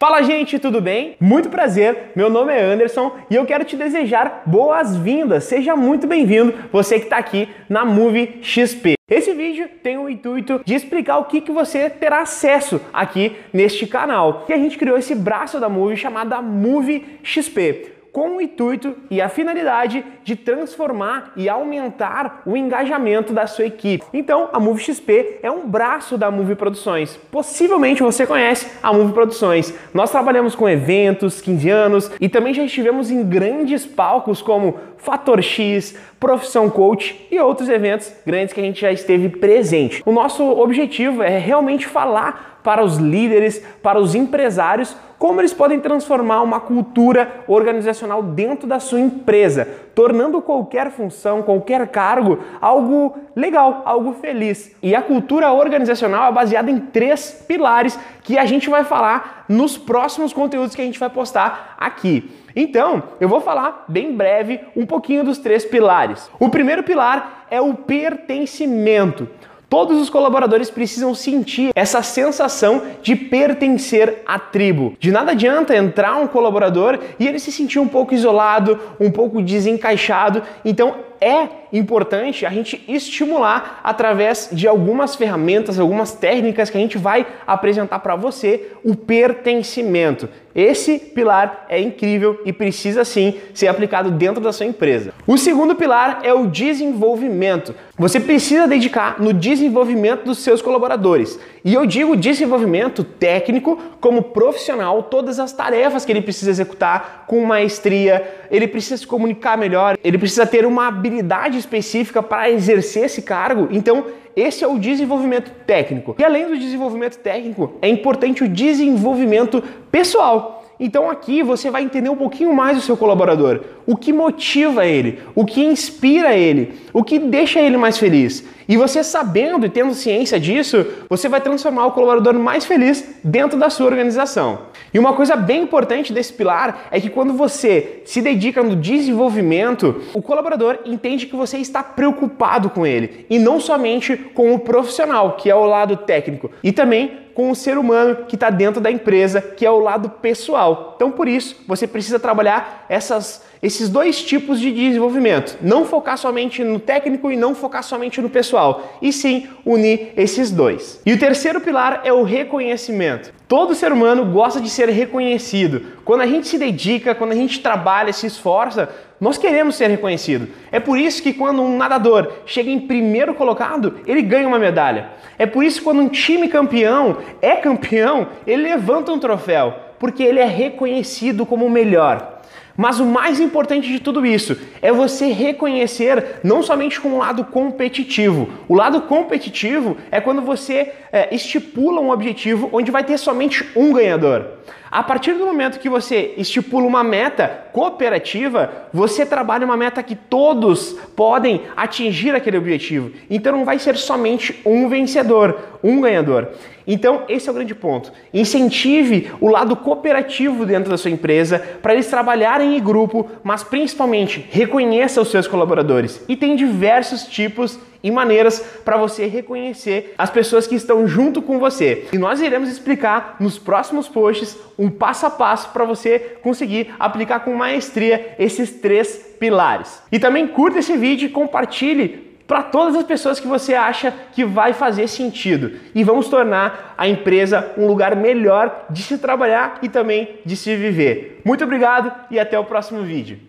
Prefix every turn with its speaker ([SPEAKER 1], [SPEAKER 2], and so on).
[SPEAKER 1] Fala gente, tudo bem? Muito prazer, meu nome é Anderson e eu quero te desejar boas-vindas. Seja muito bem-vindo, você que está aqui na Movie XP. Esse vídeo tem o intuito de explicar o que, que você terá acesso aqui neste canal. E a gente criou esse braço da Movie chamado Movie XP com o intuito e a finalidade de transformar e aumentar o engajamento da sua equipe. Então, a Move XP é um braço da Move Produções. Possivelmente você conhece a Move Produções. Nós trabalhamos com eventos, 15 anos e também já estivemos em grandes palcos como Fator X, Profissão Coach e outros eventos grandes que a gente já esteve presente. O nosso objetivo é realmente falar para os líderes, para os empresários, como eles podem transformar uma cultura organizacional dentro da sua empresa, tornando qualquer função, qualquer cargo algo legal, algo feliz. E a cultura organizacional é baseada em três pilares que a gente vai falar nos próximos conteúdos que a gente vai postar aqui. Então, eu vou falar bem breve um pouquinho dos três pilares. O primeiro pilar é o pertencimento. Todos os colaboradores precisam sentir essa sensação de pertencer à tribo. De nada adianta entrar um colaborador e ele se sentir um pouco isolado, um pouco desencaixado. Então é importante a gente estimular através de algumas ferramentas, algumas técnicas que a gente vai apresentar para você o pertencimento. Esse pilar é incrível e precisa sim ser aplicado dentro da sua empresa. O segundo pilar é o desenvolvimento. Você precisa dedicar no desenvolvimento dos seus colaboradores. E eu digo desenvolvimento técnico como profissional, todas as tarefas que ele precisa executar com maestria, ele precisa se comunicar melhor, ele precisa ter uma habilidade específica para exercer esse cargo. Então, esse é o desenvolvimento técnico. E além do desenvolvimento técnico, é importante o desenvolvimento pessoal. Então aqui você vai entender um pouquinho mais o seu colaborador, o que motiva ele, o que inspira ele, o que deixa ele mais feliz. E você sabendo e tendo ciência disso, você vai transformar o colaborador mais feliz dentro da sua organização. E uma coisa bem importante desse pilar é que quando você se dedica no desenvolvimento, o colaborador entende que você está preocupado com ele e não somente com o profissional, que é o lado técnico, e também com o ser humano que está dentro da empresa, que é o lado pessoal. Então, por isso, você precisa trabalhar essas, esses dois tipos de desenvolvimento. Não focar somente no técnico e não focar somente no pessoal, e sim unir esses dois. E o terceiro pilar é o reconhecimento. Todo ser humano gosta de ser reconhecido. Quando a gente se dedica, quando a gente trabalha, se esforça, nós queremos ser reconhecido. É por isso que quando um nadador chega em primeiro colocado, ele ganha uma medalha. É por isso que quando um time campeão é campeão, ele levanta um troféu, porque ele é reconhecido como o melhor. Mas o mais importante de tudo isso é você reconhecer não somente com o lado competitivo. O lado competitivo é quando você é, estipula um objetivo onde vai ter somente um ganhador. A partir do momento que você estipula uma meta cooperativa, você trabalha uma meta que todos podem atingir aquele objetivo. Então não vai ser somente um vencedor, um ganhador. Então, esse é o grande ponto. Incentive o lado cooperativo dentro da sua empresa para eles trabalharem em grupo, mas principalmente reconheça os seus colaboradores. E tem diversos tipos e maneiras para você reconhecer as pessoas que estão junto com você. E nós iremos explicar nos próximos posts um passo a passo para você conseguir aplicar com maestria esses três pilares. E também curta esse vídeo e compartilhe para todas as pessoas que você acha que vai fazer sentido e vamos tornar a empresa um lugar melhor de se trabalhar e também de se viver. Muito obrigado e até o próximo vídeo.